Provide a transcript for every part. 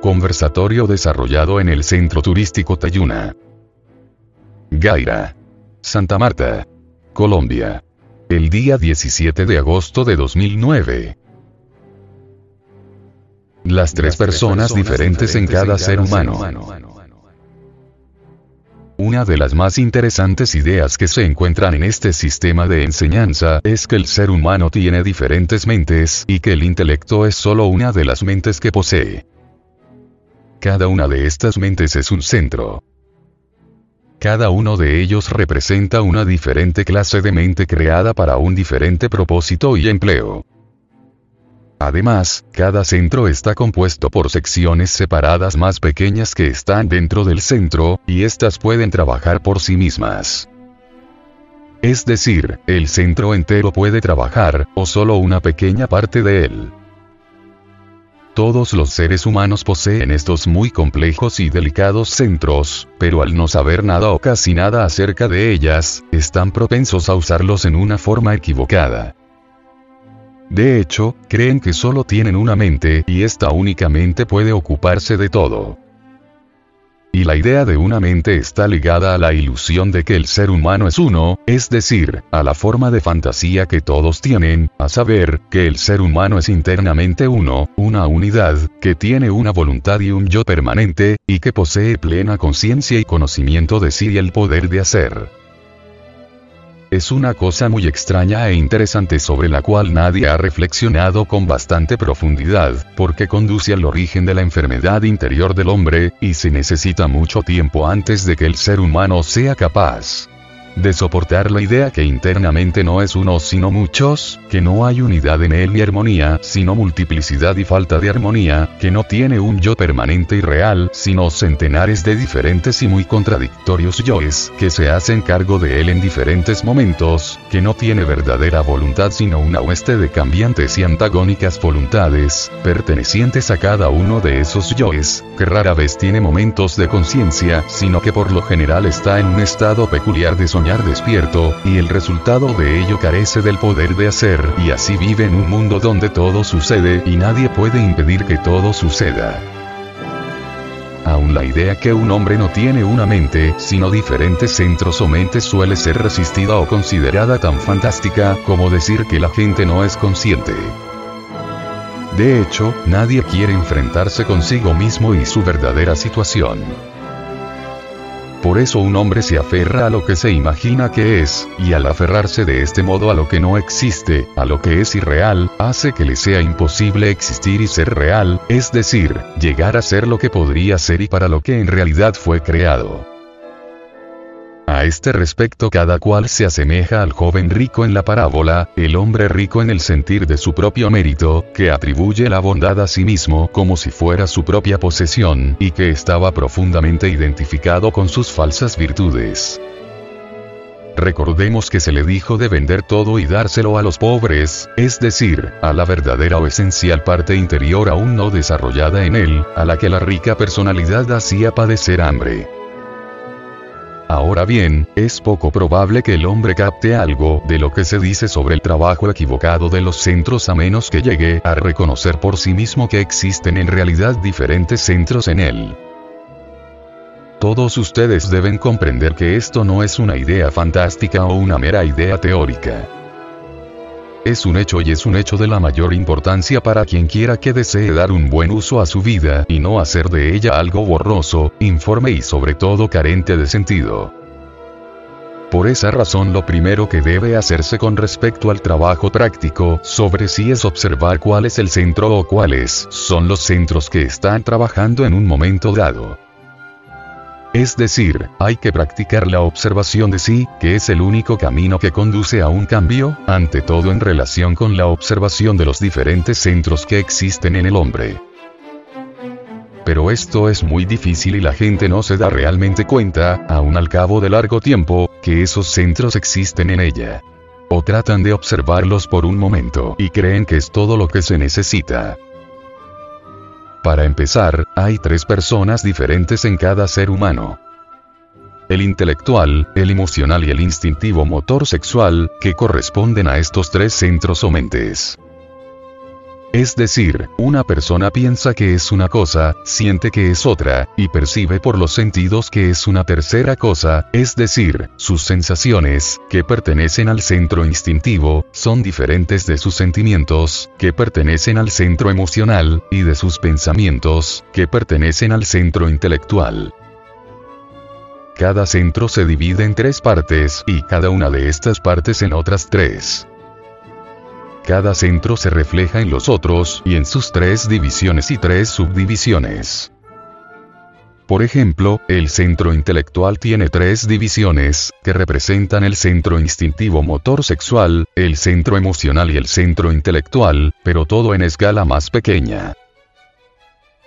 Conversatorio desarrollado en el Centro Turístico Tayuna. Gaira. Santa Marta. Colombia. El día 17 de agosto de 2009. Las tres personas diferentes en cada ser humano. Una de las más interesantes ideas que se encuentran en este sistema de enseñanza es que el ser humano tiene diferentes mentes y que el intelecto es solo una de las mentes que posee. Cada una de estas mentes es un centro. Cada uno de ellos representa una diferente clase de mente creada para un diferente propósito y empleo. Además, cada centro está compuesto por secciones separadas más pequeñas que están dentro del centro, y éstas pueden trabajar por sí mismas. Es decir, el centro entero puede trabajar, o solo una pequeña parte de él. Todos los seres humanos poseen estos muy complejos y delicados centros, pero al no saber nada o casi nada acerca de ellas, están propensos a usarlos en una forma equivocada. De hecho, creen que solo tienen una mente y esta únicamente puede ocuparse de todo. Y la idea de una mente está ligada a la ilusión de que el ser humano es uno, es decir, a la forma de fantasía que todos tienen, a saber, que el ser humano es internamente uno, una unidad, que tiene una voluntad y un yo permanente, y que posee plena conciencia y conocimiento de sí y el poder de hacer. Es una cosa muy extraña e interesante sobre la cual nadie ha reflexionado con bastante profundidad, porque conduce al origen de la enfermedad interior del hombre, y se necesita mucho tiempo antes de que el ser humano sea capaz de soportar la idea que internamente no es uno sino muchos, que no hay unidad en él ni armonía, sino multiplicidad y falta de armonía, que no tiene un yo permanente y real, sino centenares de diferentes y muy contradictorios yoes, que se hacen cargo de él en diferentes momentos, que no tiene verdadera voluntad sino una hueste de cambiantes y antagónicas voluntades, pertenecientes a cada uno de esos yoes, que rara vez tiene momentos de conciencia, sino que por lo general está en un estado peculiar de despierto, y el resultado de ello carece del poder de hacer, y así vive en un mundo donde todo sucede y nadie puede impedir que todo suceda. Aún la idea que un hombre no tiene una mente, sino diferentes centros o mentes suele ser resistida o considerada tan fantástica como decir que la gente no es consciente. De hecho, nadie quiere enfrentarse consigo mismo y su verdadera situación. Por eso un hombre se aferra a lo que se imagina que es, y al aferrarse de este modo a lo que no existe, a lo que es irreal, hace que le sea imposible existir y ser real, es decir, llegar a ser lo que podría ser y para lo que en realidad fue creado. A este respecto cada cual se asemeja al joven rico en la parábola, el hombre rico en el sentir de su propio mérito, que atribuye la bondad a sí mismo como si fuera su propia posesión, y que estaba profundamente identificado con sus falsas virtudes. Recordemos que se le dijo de vender todo y dárselo a los pobres, es decir, a la verdadera o esencial parte interior aún no desarrollada en él, a la que la rica personalidad hacía padecer hambre. Ahora bien, es poco probable que el hombre capte algo de lo que se dice sobre el trabajo equivocado de los centros a menos que llegue a reconocer por sí mismo que existen en realidad diferentes centros en él. Todos ustedes deben comprender que esto no es una idea fantástica o una mera idea teórica. Es un hecho y es un hecho de la mayor importancia para quien quiera que desee dar un buen uso a su vida y no hacer de ella algo borroso, informe y sobre todo carente de sentido. Por esa razón lo primero que debe hacerse con respecto al trabajo práctico sobre sí es observar cuál es el centro o cuáles son los centros que están trabajando en un momento dado. Es decir, hay que practicar la observación de sí, que es el único camino que conduce a un cambio, ante todo en relación con la observación de los diferentes centros que existen en el hombre. Pero esto es muy difícil y la gente no se da realmente cuenta, aun al cabo de largo tiempo, que esos centros existen en ella. O tratan de observarlos por un momento y creen que es todo lo que se necesita. Para empezar, hay tres personas diferentes en cada ser humano. El intelectual, el emocional y el instintivo motor sexual, que corresponden a estos tres centros o mentes. Es decir, una persona piensa que es una cosa, siente que es otra, y percibe por los sentidos que es una tercera cosa, es decir, sus sensaciones, que pertenecen al centro instintivo, son diferentes de sus sentimientos, que pertenecen al centro emocional, y de sus pensamientos, que pertenecen al centro intelectual. Cada centro se divide en tres partes, y cada una de estas partes en otras tres. Cada centro se refleja en los otros, y en sus tres divisiones y tres subdivisiones. Por ejemplo, el centro intelectual tiene tres divisiones, que representan el centro instintivo motor sexual, el centro emocional y el centro intelectual, pero todo en escala más pequeña.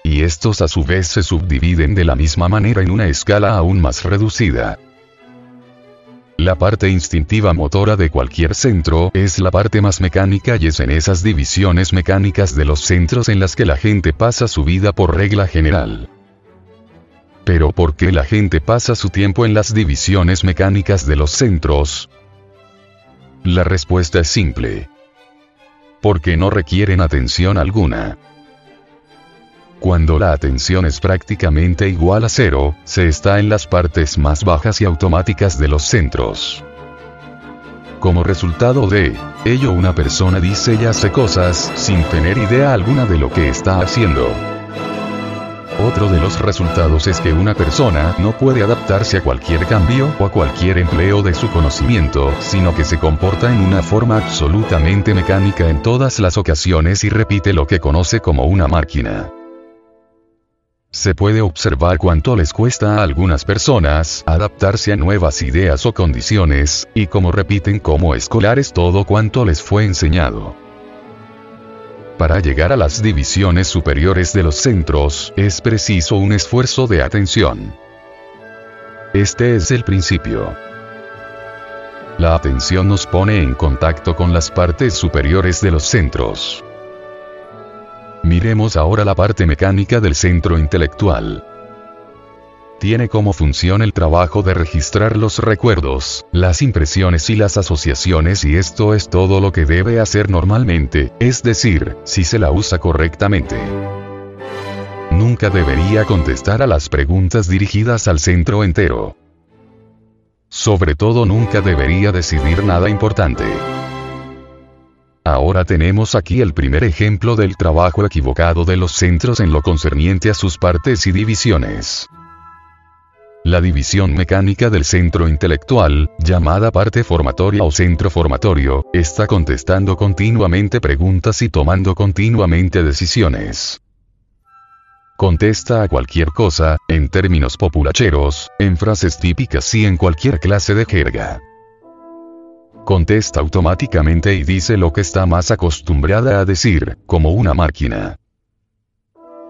Y estos a su vez se subdividen de la misma manera en una escala aún más reducida. La parte instintiva motora de cualquier centro es la parte más mecánica y es en esas divisiones mecánicas de los centros en las que la gente pasa su vida por regla general. Pero ¿por qué la gente pasa su tiempo en las divisiones mecánicas de los centros? La respuesta es simple. Porque no requieren atención alguna. Cuando la atención es prácticamente igual a cero, se está en las partes más bajas y automáticas de los centros. Como resultado de ello una persona dice y hace cosas sin tener idea alguna de lo que está haciendo. Otro de los resultados es que una persona no puede adaptarse a cualquier cambio o a cualquier empleo de su conocimiento, sino que se comporta en una forma absolutamente mecánica en todas las ocasiones y repite lo que conoce como una máquina. Se puede observar cuánto les cuesta a algunas personas adaptarse a nuevas ideas o condiciones, y cómo repiten como escolares todo cuanto les fue enseñado. Para llegar a las divisiones superiores de los centros, es preciso un esfuerzo de atención. Este es el principio. La atención nos pone en contacto con las partes superiores de los centros. Miremos ahora la parte mecánica del centro intelectual. Tiene como función el trabajo de registrar los recuerdos, las impresiones y las asociaciones y esto es todo lo que debe hacer normalmente, es decir, si se la usa correctamente. Nunca debería contestar a las preguntas dirigidas al centro entero. Sobre todo nunca debería decidir nada importante. Ahora tenemos aquí el primer ejemplo del trabajo equivocado de los centros en lo concerniente a sus partes y divisiones. La división mecánica del centro intelectual, llamada parte formatoria o centro formatorio, está contestando continuamente preguntas y tomando continuamente decisiones. Contesta a cualquier cosa, en términos populacheros, en frases típicas y en cualquier clase de jerga contesta automáticamente y dice lo que está más acostumbrada a decir, como una máquina.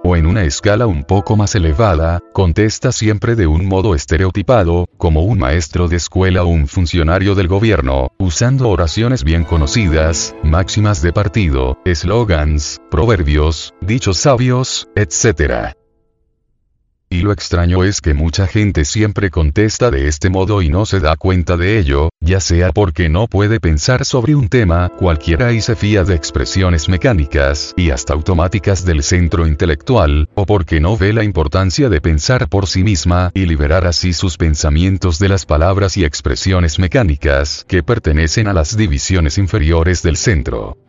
O en una escala un poco más elevada, contesta siempre de un modo estereotipado, como un maestro de escuela o un funcionario del gobierno, usando oraciones bien conocidas, máximas de partido, eslogans, proverbios, dichos sabios, etc. Y lo extraño es que mucha gente siempre contesta de este modo y no se da cuenta de ello, ya sea porque no puede pensar sobre un tema cualquiera y se fía de expresiones mecánicas y hasta automáticas del centro intelectual, o porque no ve la importancia de pensar por sí misma y liberar así sus pensamientos de las palabras y expresiones mecánicas que pertenecen a las divisiones inferiores del centro.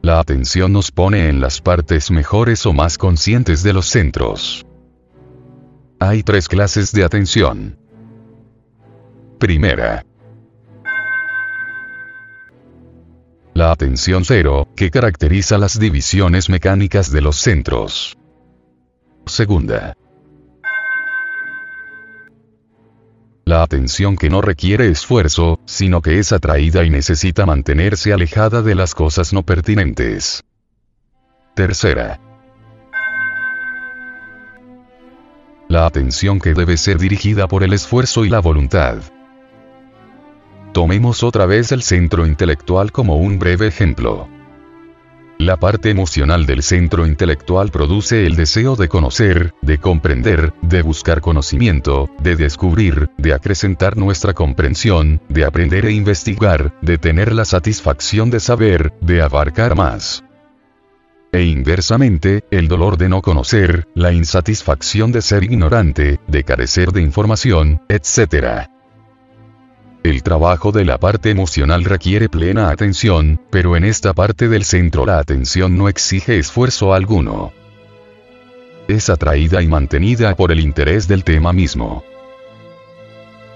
La atención nos pone en las partes mejores o más conscientes de los centros. Hay tres clases de atención. Primera. La atención cero, que caracteriza las divisiones mecánicas de los centros. Segunda. La atención que no requiere esfuerzo, sino que es atraída y necesita mantenerse alejada de las cosas no pertinentes. Tercera. La atención que debe ser dirigida por el esfuerzo y la voluntad. Tomemos otra vez el centro intelectual como un breve ejemplo. La parte emocional del centro intelectual produce el deseo de conocer, de comprender, de buscar conocimiento, de descubrir, de acrecentar nuestra comprensión, de aprender e investigar, de tener la satisfacción de saber, de abarcar más. E inversamente, el dolor de no conocer, la insatisfacción de ser ignorante, de carecer de información, etc. El trabajo de la parte emocional requiere plena atención, pero en esta parte del centro la atención no exige esfuerzo alguno. Es atraída y mantenida por el interés del tema mismo.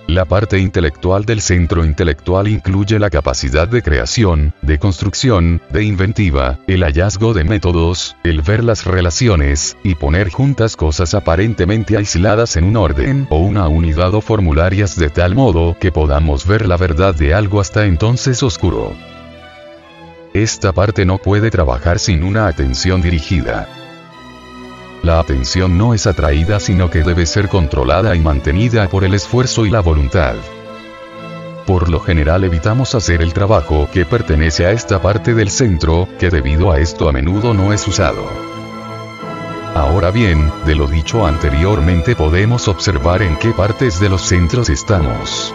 La parte intelectual del centro intelectual incluye la capacidad de creación, de construcción, de inventiva, el hallazgo de métodos, el ver las relaciones, y poner juntas cosas aparentemente aisladas en un orden o una unidad o formularias de tal modo que podamos ver la verdad de algo hasta entonces oscuro. Esta parte no puede trabajar sin una atención dirigida. La atención no es atraída sino que debe ser controlada y mantenida por el esfuerzo y la voluntad. Por lo general evitamos hacer el trabajo que pertenece a esta parte del centro, que debido a esto a menudo no es usado. Ahora bien, de lo dicho anteriormente podemos observar en qué partes de los centros estamos.